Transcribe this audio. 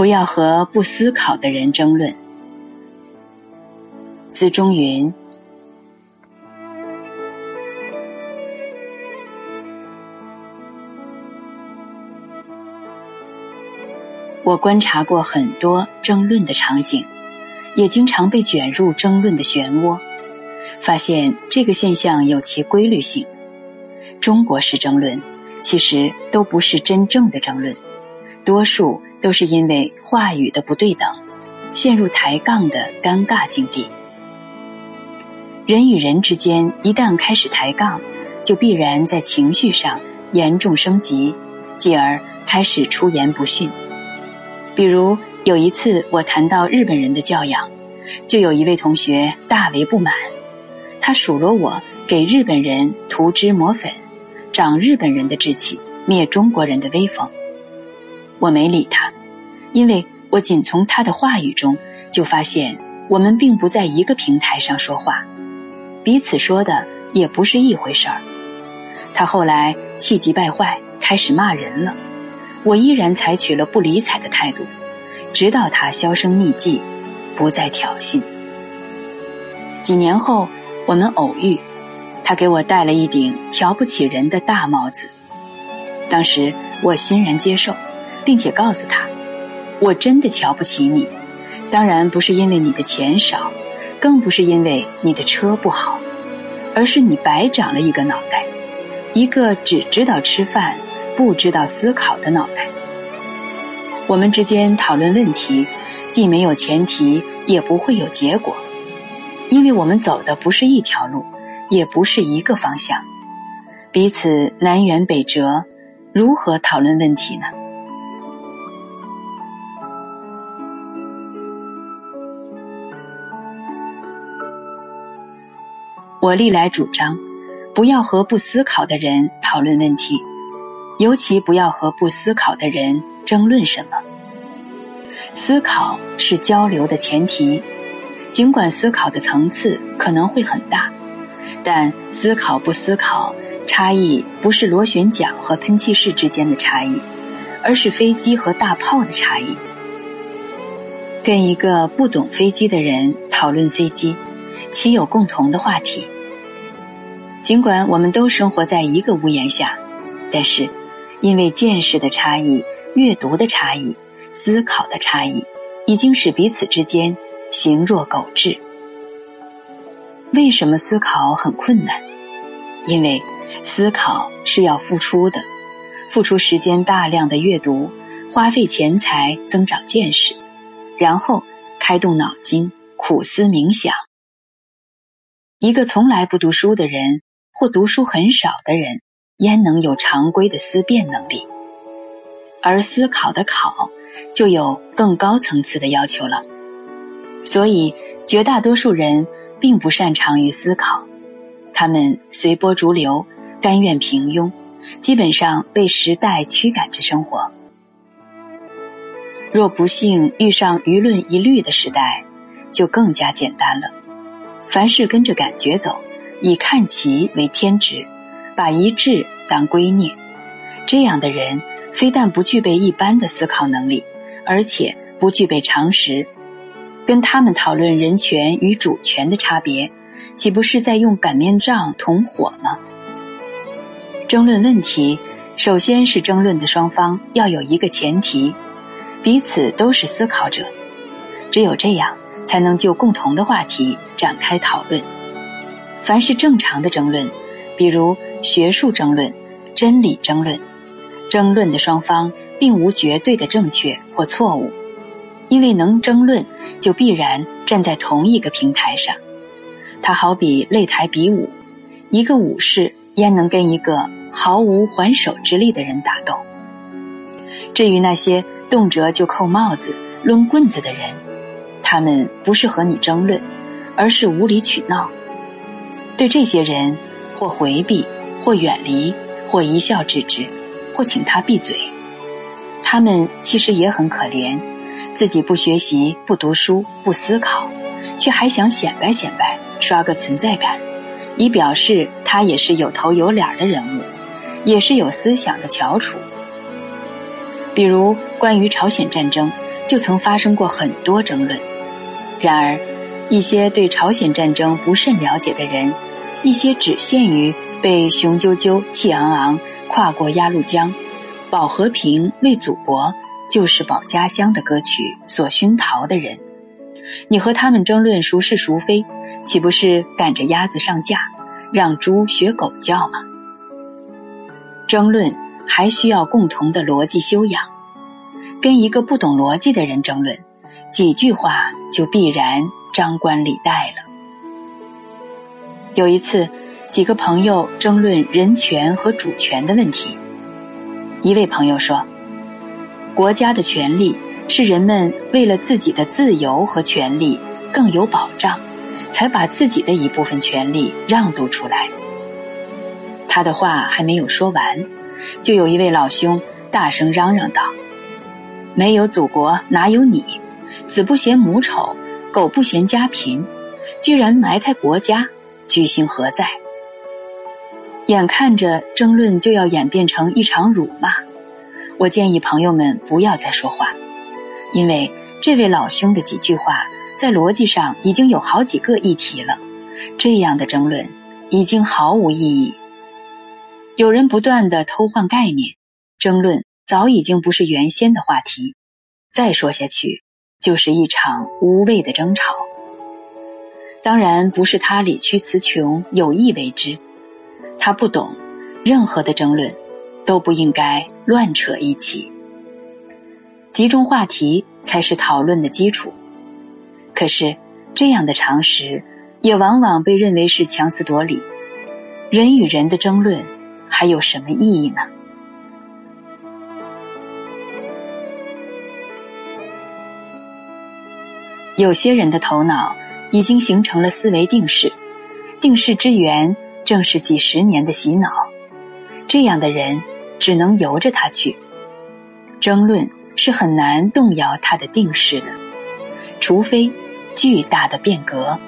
不要和不思考的人争论。资中云。我观察过很多争论的场景，也经常被卷入争论的漩涡，发现这个现象有其规律性。中国式争论其实都不是真正的争论，多数都是因为话语的不对等，陷入抬杠的尴尬境地。人与人之间一旦开始抬杠，就必然在情绪上严重升级，继而开始出言不逊。比如有一次我谈到日本人的教养，就有一位同学大为不满，他数落我给日本人涂脂抹粉，长日本人的志气，灭中国人的威风。我没理他，因为我仅从他的话语中就发现我们并不在一个平台上说话。彼此说的也不是一回事儿。他后来气急败坏，开始骂人了。我依然采取了不理睬的态度，直到他销声匿迹，不再挑衅。几年后，我们偶遇，他给我戴了一顶瞧不起人的大帽子。当时我欣然接受，并且告诉他：“我真的瞧不起你，当然不是因为你的钱少。”更不是因为你的车不好，而是你白长了一个脑袋，一个只知道吃饭、不知道思考的脑袋。我们之间讨论问题，既没有前提，也不会有结果，因为我们走的不是一条路，也不是一个方向，彼此南辕北辙，如何讨论问题呢？我历来主张，不要和不思考的人讨论问题，尤其不要和不思考的人争论什么。思考是交流的前提，尽管思考的层次可能会很大，但思考不思考差异不是螺旋桨和喷气式之间的差异，而是飞机和大炮的差异。跟一个不懂飞机的人讨论飞机。其有共同的话题。尽管我们都生活在一个屋檐下，但是因为见识的差异、阅读的差异、思考的差异，已经使彼此之间形若狗彘。为什么思考很困难？因为思考是要付出的，付出时间大量的阅读，花费钱财增长见识，然后开动脑筋苦思冥想。一个从来不读书的人，或读书很少的人，焉能有常规的思辨能力？而思考的考，就有更高层次的要求了。所以，绝大多数人并不擅长于思考，他们随波逐流，甘愿平庸，基本上被时代驱赶着生活。若不幸遇上舆论一律的时代，就更加简单了。凡事跟着感觉走，以看齐为天职，把一致当归臬，这样的人非但不具备一般的思考能力，而且不具备常识。跟他们讨论人权与主权的差别，岂不是在用擀面杖捅火吗？争论问题，首先是争论的双方要有一个前提，彼此都是思考者，只有这样。才能就共同的话题展开讨论。凡是正常的争论，比如学术争论、真理争论，争论的双方并无绝对的正确或错误，因为能争论就必然站在同一个平台上。它好比擂台比武，一个武士焉能跟一个毫无还手之力的人打斗？至于那些动辄就扣帽子、抡棍子的人，他们不是和你争论，而是无理取闹。对这些人，或回避，或远离，或一笑置之，或请他闭嘴。他们其实也很可怜，自己不学习、不读书、不思考，却还想显摆显摆，刷个存在感，以表示他也是有头有脸的人物，也是有思想的翘楚。比如关于朝鲜战争。就曾发生过很多争论。然而，一些对朝鲜战争不甚了解的人，一些只限于被雄赳赳、气昂昂跨过鸭绿江、保和平、为祖国、就是保家乡的歌曲所熏陶的人，你和他们争论孰是孰非，岂不是赶着鸭子上架，让猪学狗叫吗？争论还需要共同的逻辑修养。跟一个不懂逻辑的人争论，几句话就必然张冠李戴了。有一次，几个朋友争论人权和主权的问题。一位朋友说：“国家的权利是人们为了自己的自由和权利更有保障，才把自己的一部分权利让渡出来。”他的话还没有说完，就有一位老兄大声嚷嚷道。没有祖国哪有你？子不嫌母丑，狗不嫌家贫，居然埋汰国家，居心何在？眼看着争论就要演变成一场辱骂，我建议朋友们不要再说话，因为这位老兄的几句话在逻辑上已经有好几个议题了，这样的争论已经毫无意义。有人不断的偷换概念，争论。早已经不是原先的话题，再说下去就是一场无谓的争吵。当然不是他理屈词穷有意为之，他不懂，任何的争论都不应该乱扯一起，集中话题才是讨论的基础。可是这样的常识也往往被认为是强词夺理，人与人的争论还有什么意义呢？有些人的头脑已经形成了思维定势，定势之源正是几十年的洗脑。这样的人只能由着他去，争论是很难动摇他的定势的，除非巨大的变革。